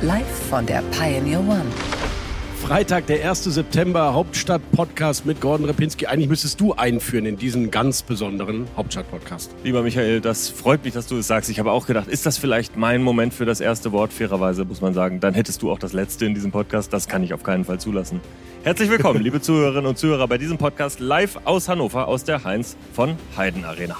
Live von der Pioneer One. Freitag, der 1. September, Hauptstadt-Podcast mit Gordon Repinski. Eigentlich müsstest du einführen in diesen ganz besonderen Hauptstadt-Podcast. Lieber Michael, das freut mich, dass du es sagst. Ich habe auch gedacht, ist das vielleicht mein Moment für das erste Wort? Fairerweise muss man sagen, dann hättest du auch das letzte in diesem Podcast. Das kann ich auf keinen Fall zulassen. Herzlich willkommen, liebe Zuhörerinnen und Zuhörer, bei diesem Podcast live aus Hannover, aus der Heinz von Heiden Arena.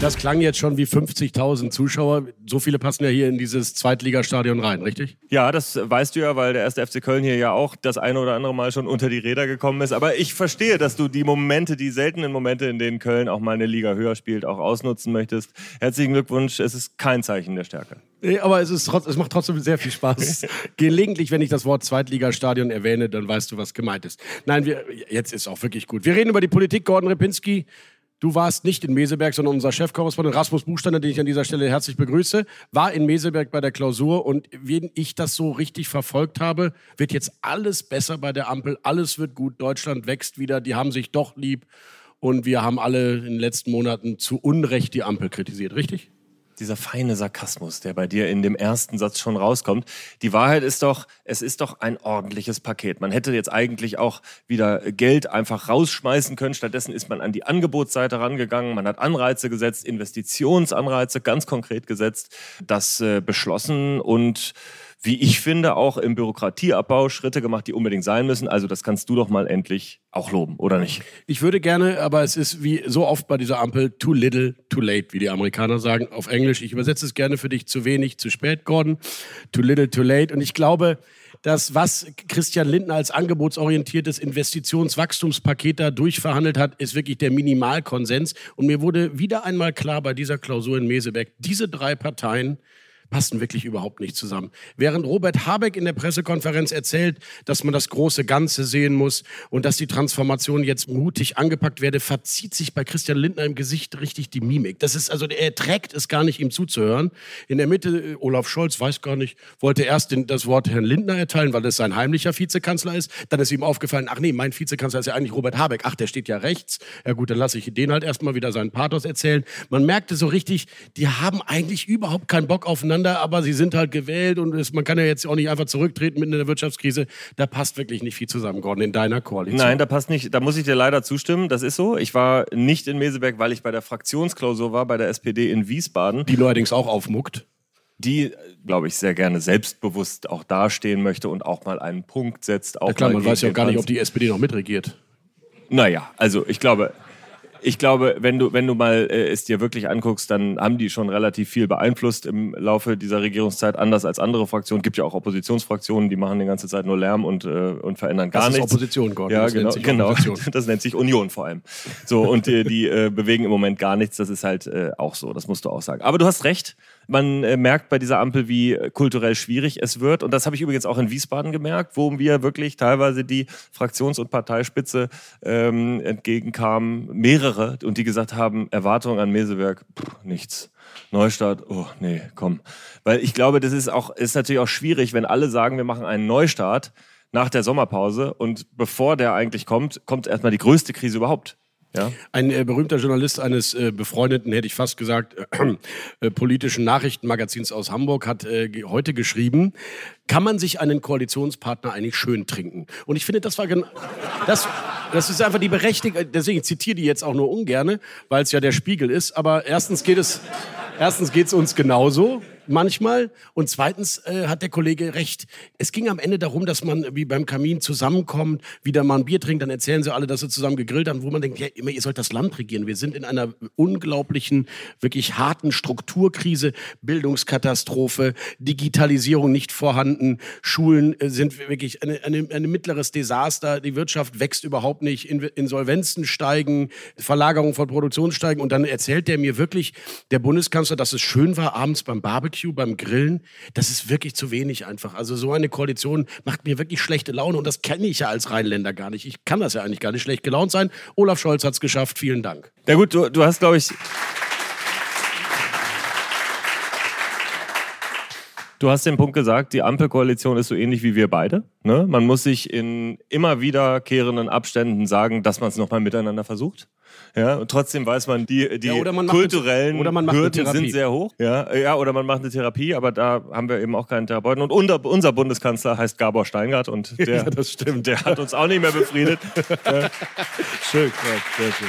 Das klang jetzt schon wie 50.000 Zuschauer. So viele passen ja hier in dieses Zweitligastadion rein, richtig? Ja, das weißt du ja, weil der erste FC Köln hier ja auch das eine oder andere Mal schon unter die Räder gekommen ist. Aber ich verstehe, dass du die Momente, die seltenen Momente, in denen Köln auch mal eine Liga höher spielt, auch ausnutzen möchtest. Herzlichen Glückwunsch, es ist kein Zeichen der Stärke. Nee, aber es, ist trotz, es macht trotzdem sehr viel Spaß. Gelegentlich, wenn ich das Wort Zweitligastadion erwähne, dann weißt du, was gemeint ist. Nein, wir, jetzt ist auch wirklich gut. Wir reden über die Politik. Gordon Repinski, Du warst nicht in Meseberg, sondern unser Chefkorrespondent Rasmus Buchstander, den ich an dieser Stelle herzlich begrüße, war in Meseberg bei der Klausur. Und wenn ich das so richtig verfolgt habe, wird jetzt alles besser bei der Ampel, alles wird gut, Deutschland wächst wieder, die haben sich doch lieb. Und wir haben alle in den letzten Monaten zu Unrecht die Ampel kritisiert, richtig? Dieser feine Sarkasmus, der bei dir in dem ersten Satz schon rauskommt. Die Wahrheit ist doch, es ist doch ein ordentliches Paket. Man hätte jetzt eigentlich auch wieder Geld einfach rausschmeißen können. Stattdessen ist man an die Angebotsseite rangegangen. Man hat Anreize gesetzt, Investitionsanreize ganz konkret gesetzt, das äh, beschlossen und wie ich finde, auch im Bürokratieabbau Schritte gemacht, die unbedingt sein müssen. Also das kannst du doch mal endlich auch loben, oder nicht? Ich würde gerne, aber es ist wie so oft bei dieser Ampel, too little, too late, wie die Amerikaner sagen auf Englisch. Ich übersetze es gerne für dich, zu wenig, zu spät, Gordon. Too little, too late. Und ich glaube, dass was Christian Lindner als angebotsorientiertes Investitionswachstumspaket da durchverhandelt hat, ist wirklich der Minimalkonsens. Und mir wurde wieder einmal klar bei dieser Klausur in Meseberg, diese drei Parteien passen wirklich überhaupt nicht zusammen. Während Robert Habeck in der Pressekonferenz erzählt, dass man das große Ganze sehen muss und dass die Transformation jetzt mutig angepackt werde, verzieht sich bei Christian Lindner im Gesicht richtig die Mimik. Das ist also, er trägt es gar nicht, ihm zuzuhören. In der Mitte, äh, Olaf Scholz, weiß gar nicht, wollte erst den, das Wort Herrn Lindner erteilen, weil das sein heimlicher Vizekanzler ist. Dann ist ihm aufgefallen, ach nee, mein Vizekanzler ist ja eigentlich Robert Habeck. Ach, der steht ja rechts. Ja gut, dann lasse ich den halt erstmal wieder seinen Pathos erzählen. Man merkte so richtig, die haben eigentlich überhaupt keinen Bock aufeinander miteinander, aber sie sind halt gewählt und es, man kann ja jetzt auch nicht einfach zurücktreten mitten in der Wirtschaftskrise. Da passt wirklich nicht viel zusammen, Gordon, in deiner Koalition. Nein, da passt nicht. Da muss ich dir leider zustimmen. Das ist so. Ich war nicht in Meseberg, weil ich bei der Fraktionsklausur war, bei der SPD in Wiesbaden. Die allerdings auch aufmuckt die, glaube ich, sehr gerne selbstbewusst auch dastehen möchte und auch mal einen Punkt setzt. Auch ja klar, man weiß ja auch gar nicht, ob die SPD noch mitregiert. Naja, also ich glaube, ich glaube, wenn du, wenn du mal äh, es dir wirklich anguckst, dann haben die schon relativ viel beeinflusst im Laufe dieser Regierungszeit, anders als andere Fraktionen. Gibt ja auch Oppositionsfraktionen, die machen die ganze Zeit nur Lärm und, äh, und verändern gar das nichts. Das ist Opposition, Gordon. Ja, das genau. genau. Das nennt sich Union vor allem. So, und die, die äh, bewegen im Moment gar nichts. Das ist halt äh, auch so. Das musst du auch sagen. Aber du hast recht. Man äh, merkt bei dieser Ampel, wie äh, kulturell schwierig es wird. Und das habe ich übrigens auch in Wiesbaden gemerkt, wo wir wirklich teilweise die Fraktions- und Parteispitze ähm, entgegenkamen, mehrere, und die gesagt haben, Erwartungen an Meseberg, pff, nichts. Neustart, oh nee, komm. Weil ich glaube, das ist auch, ist natürlich auch schwierig, wenn alle sagen, wir machen einen Neustart nach der Sommerpause und bevor der eigentlich kommt, kommt erstmal die größte Krise überhaupt. Ja. Ein äh, berühmter Journalist eines äh, befreundeten, hätte ich fast gesagt, äh, äh politischen Nachrichtenmagazins aus Hamburg hat äh, heute geschrieben, kann man sich einen Koalitionspartner eigentlich schön trinken? Und ich finde, das war genau, das, das ist einfach die Berechtigung, deswegen zitiere die jetzt auch nur ungerne, weil es ja der Spiegel ist, aber erstens geht es, erstens geht es uns genauso. Manchmal. Und zweitens äh, hat der Kollege recht. Es ging am Ende darum, dass man wie beim Kamin zusammenkommt, wieder mal ein Bier trinkt, dann erzählen sie alle, dass sie zusammen gegrillt haben, wo man denkt, ja, immer, ihr sollt das Land regieren. Wir sind in einer unglaublichen, wirklich harten Strukturkrise, Bildungskatastrophe, Digitalisierung nicht vorhanden, Schulen äh, sind wirklich ein eine, eine mittleres Desaster, die Wirtschaft wächst überhaupt nicht, Insolvenzen steigen, Verlagerung von Produktion steigen und dann erzählt der mir wirklich, der Bundeskanzler, dass es schön war abends beim Barbecue, beim Grillen. Das ist wirklich zu wenig einfach. Also so eine Koalition macht mir wirklich schlechte Laune und das kenne ich ja als Rheinländer gar nicht. Ich kann das ja eigentlich gar nicht schlecht gelaunt sein. Olaf Scholz hat es geschafft. Vielen Dank. Ja gut, du, du hast, glaube ich... Du hast den Punkt gesagt, die Ampelkoalition ist so ähnlich wie wir beide. Ne? Man muss sich in immer wiederkehrenden Abständen sagen, dass man es nochmal miteinander versucht. Ja, und trotzdem weiß man, die, die ja, man kulturellen eine, Hürden sind sehr hoch. Ja, ja, oder man macht eine Therapie, aber da haben wir eben auch keinen Therapeuten. Und unser, unser Bundeskanzler heißt Gabor Steingart und der, ja, das stimmt. der hat uns auch nicht mehr befriedet. ja. Schön, sehr schön.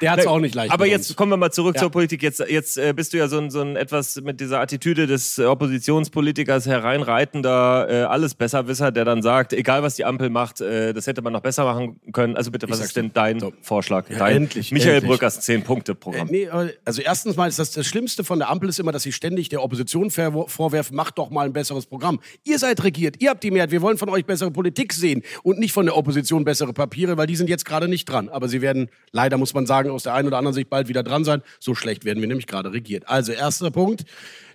Der hat es auch nicht leicht. Aber jetzt kommen wir mal zurück ja. zur Politik. Jetzt, jetzt äh, bist du ja so ein, so ein etwas mit dieser Attitüde des Oppositionspolitikers hereinreitender, äh, alles Besserwisser, der dann sagt, egal was die Ampel macht, äh, das hätte man noch besser machen können. Also bitte, was ist denn dein so. Vorschlag? Ja, dein endlich, Michael endlich. Brückers Zehn-Punkte-Programm. Äh, nee, also erstens mal ist das, das Schlimmste von der Ampel ist immer, dass sie ständig der Opposition vorwerfen, macht doch mal ein besseres Programm. Ihr seid regiert, ihr habt die Mehrheit, wir wollen von euch bessere Politik sehen und nicht von der Opposition bessere Papiere, weil die sind jetzt gerade nicht dran. Aber sie werden, leider muss man sagen, sagen, aus der einen oder anderen Sicht bald wieder dran sein. So schlecht werden wir nämlich gerade regiert. Also erster Punkt,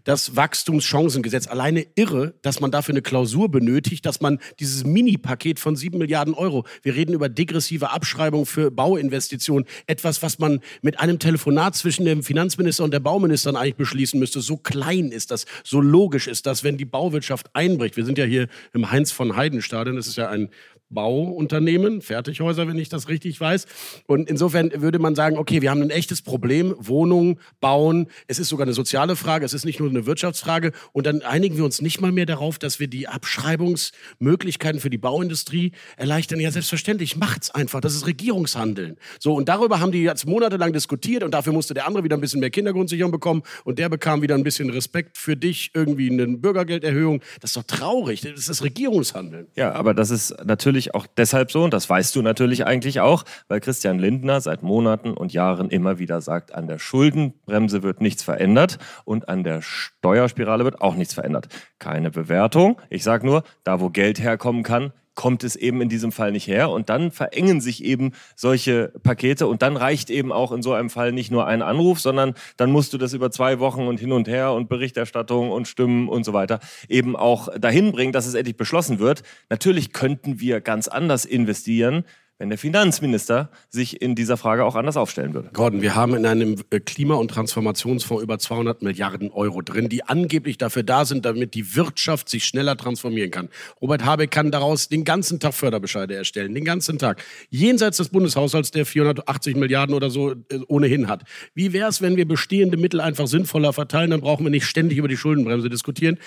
das Wachstumschancengesetz. Alleine irre, dass man dafür eine Klausur benötigt, dass man dieses Mini-Paket von sieben Milliarden Euro, wir reden über degressive Abschreibung für Bauinvestitionen, etwas, was man mit einem Telefonat zwischen dem Finanzminister und der Bauministerin eigentlich beschließen müsste. So klein ist das, so logisch ist das, wenn die Bauwirtschaft einbricht. Wir sind ja hier im Heinz von Heiden Stadion, das ist ja ein Bauunternehmen, Fertighäuser, wenn ich das richtig weiß. Und insofern würde man sagen, okay, wir haben ein echtes Problem, Wohnungen bauen. Es ist sogar eine soziale Frage, es ist nicht nur eine Wirtschaftsfrage. Und dann einigen wir uns nicht mal mehr darauf, dass wir die Abschreibungsmöglichkeiten für die Bauindustrie erleichtern. Ja, selbstverständlich, macht's einfach. Das ist Regierungshandeln. So, und darüber haben die jetzt monatelang diskutiert und dafür musste der andere wieder ein bisschen mehr Kindergrundsicherung bekommen und der bekam wieder ein bisschen Respekt für dich, irgendwie eine Bürgergelderhöhung. Das ist doch traurig. Das ist Regierungshandeln. Ja, aber das ist natürlich natürlich auch deshalb so, und das weißt du natürlich eigentlich auch, weil Christian Lindner seit Monaten und Jahren immer wieder sagt, an der Schuldenbremse wird nichts verändert und an der Steuerspirale wird auch nichts verändert. Keine Bewertung. Ich sage nur, da wo Geld herkommen kann, kommt es eben in diesem Fall nicht her. Und dann verengen sich eben solche Pakete. Und dann reicht eben auch in so einem Fall nicht nur ein Anruf, sondern dann musst du das über zwei Wochen und hin und her und Berichterstattung und Stimmen und so weiter eben auch dahin bringen, dass es endlich beschlossen wird. Natürlich könnten wir ganz anders investieren wenn der Finanzminister sich in dieser Frage auch anders aufstellen würde. Gordon, wir haben in einem äh, Klima- und Transformationsfonds über 200 Milliarden Euro drin, die angeblich dafür da sind, damit die Wirtschaft sich schneller transformieren kann. Robert Habeck kann daraus den ganzen Tag Förderbescheide erstellen, den ganzen Tag. Jenseits des Bundeshaushalts, der 480 Milliarden oder so äh, ohnehin hat. Wie wäre es, wenn wir bestehende Mittel einfach sinnvoller verteilen? Dann brauchen wir nicht ständig über die Schuldenbremse diskutieren.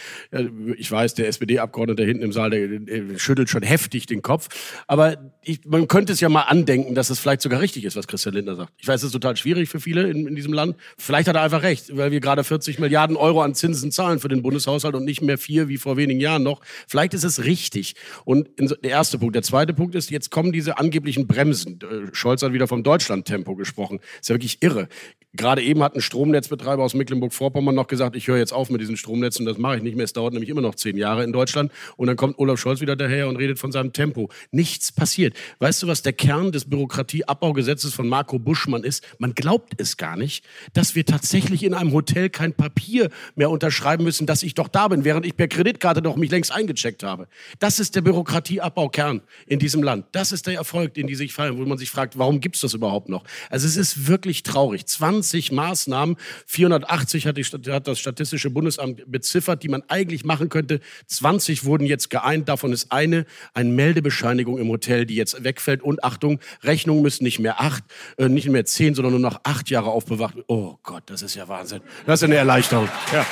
Ich weiß, der SPD-Abgeordnete hinten im Saal, der schüttelt schon heftig den Kopf. Aber ich, man könnte könnte es ja mal andenken, dass es vielleicht sogar richtig ist, was Christian Lindner sagt. Ich weiß, es ist total schwierig für viele in, in diesem Land. Vielleicht hat er einfach recht, weil wir gerade 40 Milliarden Euro an Zinsen zahlen für den Bundeshaushalt und nicht mehr vier wie vor wenigen Jahren noch. Vielleicht ist es richtig. Und der erste Punkt. Der zweite Punkt ist, jetzt kommen diese angeblichen Bremsen. Äh, Scholz hat wieder vom Deutschlandtempo gesprochen. Ist ja wirklich irre. Gerade eben hat ein Stromnetzbetreiber aus Mecklenburg-Vorpommern noch gesagt, ich höre jetzt auf mit diesen Stromnetzen, das mache ich nicht mehr. Es dauert nämlich immer noch zehn Jahre in Deutschland. Und dann kommt Olaf Scholz wieder daher und redet von seinem Tempo. Nichts passiert. Weißt du, was der Kern des Bürokratieabbaugesetzes von Marco Buschmann ist? Man glaubt es gar nicht, dass wir tatsächlich in einem Hotel kein Papier mehr unterschreiben müssen, dass ich doch da bin, während ich per Kreditkarte doch mich längst eingecheckt habe. Das ist der Bürokratieabbaukern in diesem Land. Das ist der Erfolg, den die sich feiern, wo man sich fragt, warum gibt es das überhaupt noch? Also es ist wirklich traurig. 20 20 Maßnahmen, 480 hat, die, hat das Statistische Bundesamt beziffert, die man eigentlich machen könnte. 20 wurden jetzt geeint. Davon ist eine, eine Meldebescheinigung im Hotel, die jetzt wegfällt. Und Achtung, Rechnungen müssen nicht mehr acht, äh, nicht mehr zehn, sondern nur noch acht Jahre aufbewacht. Oh Gott, das ist ja Wahnsinn. Das ist eine Erleichterung. Ja. ja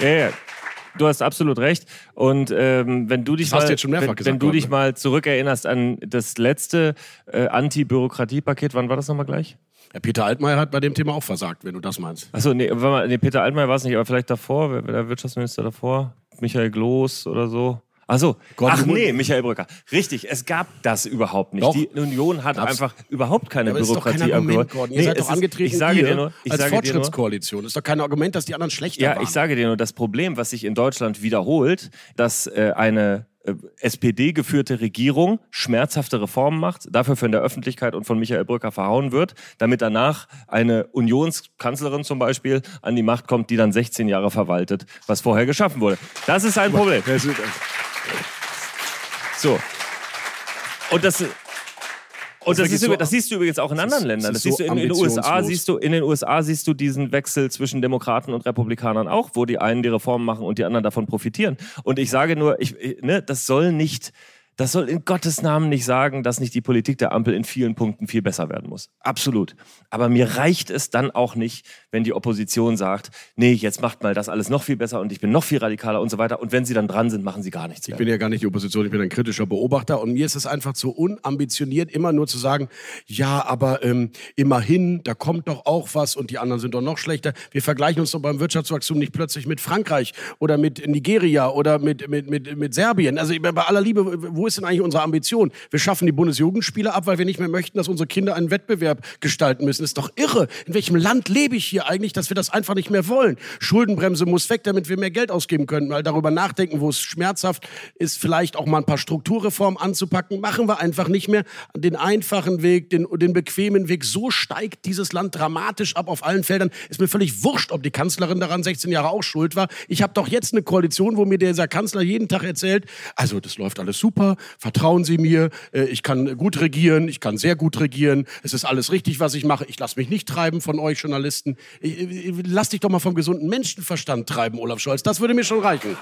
Ja, ja. du hast absolut recht. Und ähm, wenn du dich mal, wenn, gesagt, wenn du dich ne? mal zurückerinnerst an das letzte äh, Anti-Bürokratie-Paket, wann war das nochmal gleich? Ja, Peter Altmaier hat bei dem Thema auch versagt, wenn du das meinst. Achso, nee, nee, Peter Altmaier war es nicht, aber vielleicht davor, der Wirtschaftsminister davor? Michael Gloß oder so. Achso, ach nee, Michael Brücker. Richtig, es gab das überhaupt nicht. Doch. Die Union hat Gab's. einfach überhaupt keine ist kein Bürokratie Argument, abgebaut. Gordon. Ihr seid es doch ist- angetreten ich sage dir nur, ich als nur, Fortschrittskoalition. Das ist doch kein Argument, dass die anderen schlechter ja, waren. ich sage dir nur, das Problem, was sich in Deutschland wiederholt, dass äh, eine SPD-geführte Regierung schmerzhafte Reformen macht, dafür von der Öffentlichkeit und von Michael Brücker verhauen wird, damit danach eine Unionskanzlerin zum Beispiel an die Macht kommt, die dann 16 Jahre verwaltet, was vorher geschaffen wurde. Das ist ein Problem. So. Und das. Und das, ist, so- übrigens- das siehst du übrigens auch in Das anderen Ländern. das Das siehst so du in, den USA siehst du in den USA siehst du diesen Wechsel zwischen Demokraten und Republikanern auch, wo die einen die Reformen machen und die anderen davon profitieren. Und ich sage nur, ich, ich- ne, das soll nicht, das soll in Gottes Namen nicht sagen, dass nicht die Politik der Ampel in vielen Punkten viel besser werden muss. Absolut. Aber mir reicht es dann auch nicht, wenn die Opposition sagt, nee, jetzt macht mal das alles noch viel besser und ich bin noch viel radikaler und so weiter. Und wenn sie dann dran sind, machen sie gar nichts Ich mehr. bin ja gar nicht die Opposition, ich bin ein kritischer Beobachter und mir ist es einfach zu unambitioniert, immer nur zu sagen, ja, aber ähm, immerhin, da kommt doch auch was und die anderen sind doch noch schlechter. Wir vergleichen uns doch beim Wirtschaftswachstum nicht plötzlich mit Frankreich oder mit Nigeria oder mit, mit, mit, mit Serbien. Also ich bei aller Liebe, wo ist denn eigentlich unsere Ambition? Wir schaffen die Bundesjugendspiele ab, weil wir nicht mehr möchten, dass unsere Kinder einen Wettbewerb gestalten müssen. ist doch irre. In welchem Land lebe ich hier eigentlich, dass wir das einfach nicht mehr wollen? Schuldenbremse muss weg, damit wir mehr Geld ausgeben können. Mal darüber nachdenken, wo es schmerzhaft ist, vielleicht auch mal ein paar Strukturreformen anzupacken. Machen wir einfach nicht mehr den einfachen Weg, den, den bequemen Weg. So steigt dieses Land dramatisch ab auf allen Feldern. Ist mir völlig wurscht, ob die Kanzlerin daran 16 Jahre auch schuld war. Ich habe doch jetzt eine Koalition, wo mir dieser Kanzler jeden Tag erzählt, also das läuft alles super, vertrauen Sie mir, äh, ich kann gut regieren, ich kann sehr gut regieren, es ist alles richtig, was ich mache, ich lasse mich nicht treiben von euch Journalisten. Ich, ich, lass dich doch mal vom gesunden Menschenverstand treiben, Olaf Scholz, das würde mir schon reichen.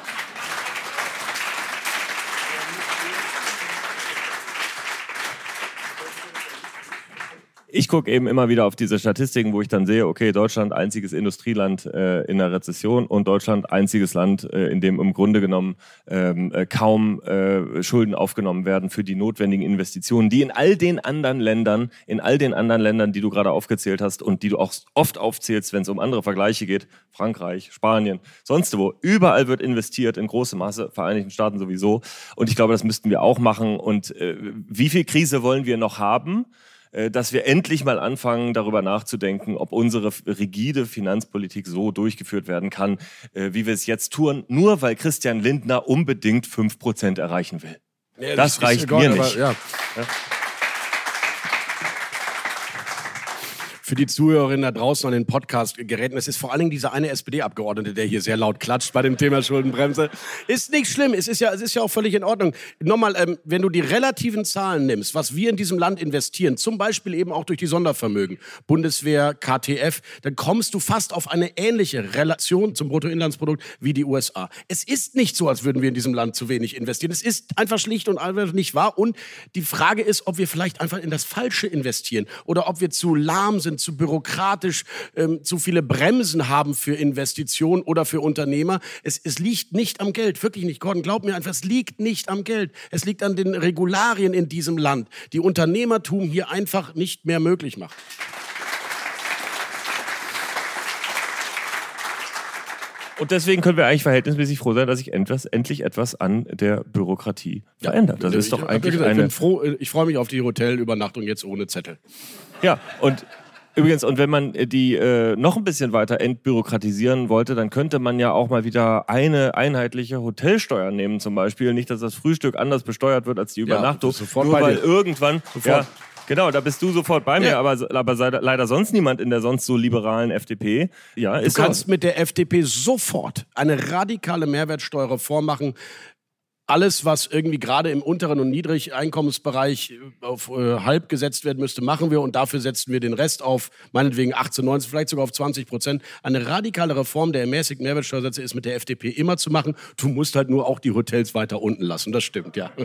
Ich gucke eben immer wieder auf diese Statistiken, wo ich dann sehe, okay, Deutschland einziges Industrieland äh, in der Rezession und Deutschland einziges Land, äh, in dem im Grunde genommen ähm, äh, kaum äh, Schulden aufgenommen werden für die notwendigen Investitionen, die in all den anderen Ländern, in all den anderen Ländern, die du gerade aufgezählt hast und die du auch oft aufzählst, wenn es um andere Vergleiche geht, Frankreich, Spanien, sonst wo, überall wird investiert in großem Maße, Vereinigten Staaten sowieso. Und ich glaube, das müssten wir auch machen. Und äh, wie viel Krise wollen wir noch haben? Äh, dass wir endlich mal anfangen, darüber nachzudenken, ob unsere rigide Finanzpolitik so durchgeführt werden kann, äh, wie wir es jetzt tun, nur weil Christian Lindner unbedingt 5% erreichen will. das ist reicht mir aber nicht. Ja. Für die Zuhörerinnen da draußen an den Podcast-Geräten, es ist vor allen Dingen dieser eine SPD-Abgeordnete, der hier sehr laut klatscht bei dem Thema Schuldenbremse. Ist nicht schlimm, es ist ja, es ist ja auch völlig in Ordnung. Nochmal, ähm, wenn du die relativen Zahlen nimmst, was wir in diesem Land investieren, zum Beispiel eben auch durch die Sondervermögen, Bundeswehr, KTF, dann kommst du fast auf eine ähnliche Relation zum Bruttoinlandsprodukt wie die USA. Es ist nicht so, als würden wir in diesem Land zu wenig investieren. Es ist einfach schlicht und einfach nicht wahr. Und die Frage ist, ob wir vielleicht einfach in das Falsche investieren oder ob wir zu lahm sind, zu bürokratisch, ähm, zu viele Bremsen haben für Investitionen oder für Unternehmer. Es, es liegt nicht am Geld, wirklich nicht. Gordon, glaub mir einfach, es liegt nicht am Geld. Es liegt an den Regularien in diesem Land, die Unternehmertum hier einfach nicht mehr möglich macht. Und deswegen können wir eigentlich verhältnismäßig froh sein, dass sich etwas, endlich etwas an der Bürokratie verändert. Das ist doch Ich eigentlich ich eine bin froh, ich freue mich auf die Hotelübernachtung jetzt ohne Zettel. Ja, und übrigens, und wenn man äh, die äh, noch ein bisschen weiter entbürokratisieren wollte, dann könnte man ja auch mal wieder eine einheitliche Hotelsteuer nehmen, zum Beispiel. Nicht, dass das Frühstück anders besteuert wird als die Übernachtung. bist sofort nur weil dir. irgendwann. Sofort. Ja, Genau, da bist du sofort bei mir, Ja. aber, aber sei, leider sonst niemand in der sonst so liberalen FDP. Ja, Du kannst so. mit der FDP sofort eine radikale Mehrwertsteuerreform machen. Alles, was irgendwie gerade im unteren und Niedrigeinkommensbereich auf äh, halb gesetzt werden müsste, machen wir und dafür setzen wir den Rest auf, meinetwegen 18, 19, vielleicht sogar auf 20 Prozent. Eine radikale Reform der ermäßigten Mehrwertsteuersätze ist mit der FDP immer zu machen. Du musst halt nur auch die Hotels weiter unten lassen. Das stimmt, ja.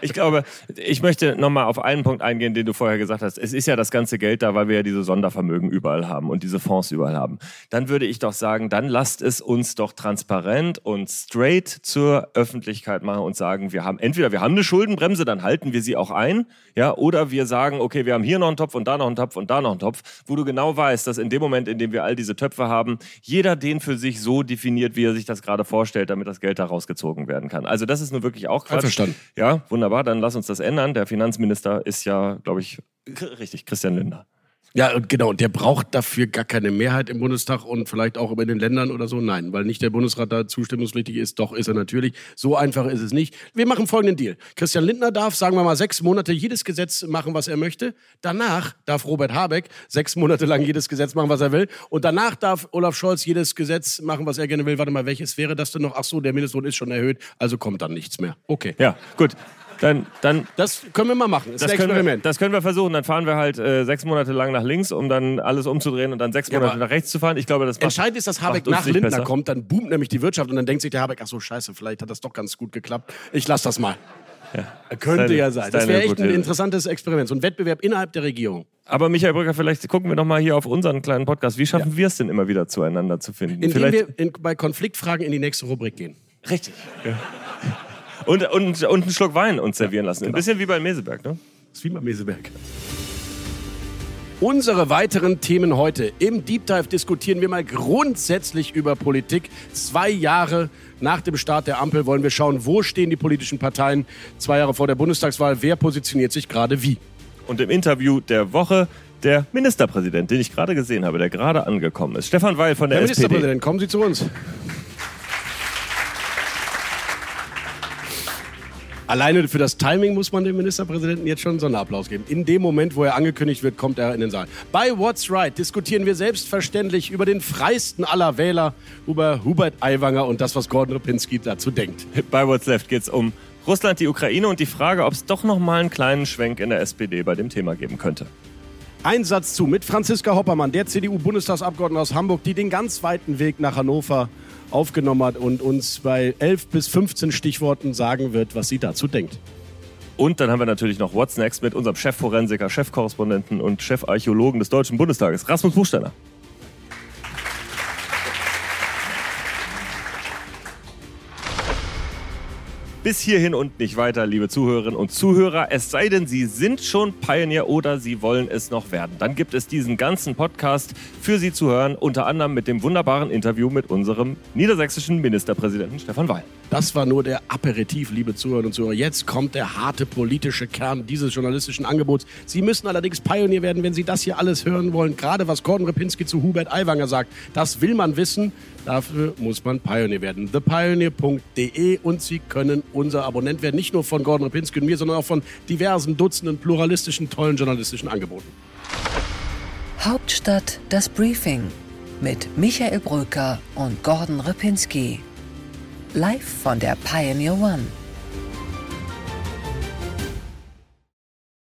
Ich glaube, ich möchte nochmal auf einen Punkt eingehen, den du vorher gesagt hast. Es ist ja das ganze Geld da, weil wir ja diese Sondervermögen überall haben und diese Fonds überall haben. Dann würde ich doch sagen, dann lasst es uns doch transparent und straight zur Öffentlichkeit machen und sagen, wir haben entweder wir haben eine Schuldenbremse, dann halten wir sie auch ein, ja, oder wir sagen, okay, wir haben hier noch einen Topf und da noch einen Topf und da noch einen Topf, wo du genau weißt, dass in dem Moment, in dem wir all diese Töpfe haben, jeder den für sich so definiert, wie er sich das gerade vorstellt, damit das Geld da rausgezogen werden kann. Also das ist nur wirklich auch Quatsch. Einverstanden. Ja, wunderbar, dann lass uns das ändern. Der Finanzminister ist ja, glaube ich, richtig, Christian Lindner. Ja, genau. Und der braucht dafür gar keine Mehrheit im Bundestag und vielleicht auch über den Ländern oder so. Nein, weil nicht der Bundesrat da zustimmungspflichtig ist. Doch ist er natürlich. So einfach ist es nicht. Wir machen folgenden Deal. Christian Lindner darf, sagen wir mal, sechs Monate jedes Gesetz machen, was er möchte. Danach darf Robert Habeck sechs Monate lang jedes Gesetz machen, was er will. Und danach darf Olaf Scholz jedes Gesetz machen, was er gerne will. Warte mal, welches wäre das denn noch? Ach so, der Mindestlohn ist schon erhöht, also kommt dann nichts mehr. Okay. Ja, gut. Dann, dann, Das können wir mal machen. Das, das können, wir, das können wir versuchen. Dann fahren wir halt äh, sechs Monate lang nach links, um dann alles umzudrehen und dann sechs Ja, Monate aber nach rechts zu fahren. Ich glaube, das macht, Entscheidend ist, dass Habeck nach Lindner besser. kommt, dann boomt nämlich die Wirtschaft und dann denkt sich der Habeck, ach so, scheiße, vielleicht hat das doch ganz gut geklappt. Ich lass das mal. Könnte deine- ja sein. Das wäre echt ein interessantes Experiment. So ein Wettbewerb innerhalb der Regierung. Aber Michael Brücker, vielleicht gucken wir noch mal hier auf unseren kleinen Podcast. Wie schaffen wir es denn immer wieder zueinander zu finden? Indem vielleicht wir in, bei Konfliktfragen in die nächste Rubrik gehen. richtig. Und, und, und einen Schluck Wein uns servieren lassen. genau. Ein bisschen wie bei Meseberg, ne? Das ist wie bei Meseberg. Unsere weiteren Themen heute. Im Deep Dive diskutieren wir mal grundsätzlich über Politik. Zwei Jahre nach dem Start der Ampel wollen wir schauen, wo stehen die politischen Parteien zwei Jahre vor der Bundestagswahl, wer positioniert sich gerade wie. Und im Interview der Woche der Ministerpräsident, den ich gerade gesehen habe, der gerade angekommen ist. Stefan Weil von der Herr SPD. Ministerpräsident, kommen Sie zu uns. Alleine für das Timing muss man dem Ministerpräsidenten jetzt schon einen Sonderapplaus geben. In dem Moment, wo er angekündigt wird, kommt er in den Saal. Bei What's Right diskutieren wir selbstverständlich über den freisten aller Wähler, über Hubert Aiwanger und das, was Gordon Ripinski dazu denkt. Bei What's Left geht es um Russland, die Ukraine und die Frage, ob es doch noch mal einen kleinen Schwenk in der SPD bei dem Thema geben könnte. Ein Satz zu mit Franziska Hoppermann, der CDU-Bundestagsabgeordnete aus Hamburg, die den ganz weiten Weg nach Hannover aufgenommen hat und uns bei 11 bis 15 Stichworten sagen wird, was sie dazu denkt. Und dann haben wir natürlich noch What's Next mit unserem Chefforensiker, Chefkorrespondenten und Chefarchäologen des Deutschen Bundestages, Rasmus Buchsteiner. Bis hierhin und nicht weiter, liebe Zuhörerinnen und Zuhörer. Es sei denn, Sie sind schon Pioneer oder Sie wollen es noch werden. Dann gibt es diesen ganzen Podcast für Sie zu hören, unter anderem mit dem wunderbaren Interview mit unserem niedersächsischen Ministerpräsidenten Stefan Weil. Das war nur der Aperitif, liebe Zuhörerinnen und Zuhörer. Jetzt kommt der harte politische Kern dieses journalistischen Angebots. Sie müssen allerdings Pionier werden, wenn Sie das hier alles hören wollen. Gerade was Gordon Repinski zu Hubert Aiwanger sagt, das will man wissen. Dafür muss man Pionier werden. thepioneer.de und Sie können unser Abonnent werden. Nicht nur von Gordon Repinski und mir, sondern auch von diversen Dutzenden pluralistischen, tollen journalistischen Angeboten. Hauptstadt das Briefing mit Michael Brücker und Gordon Ripinski. Live von der Pioneer One.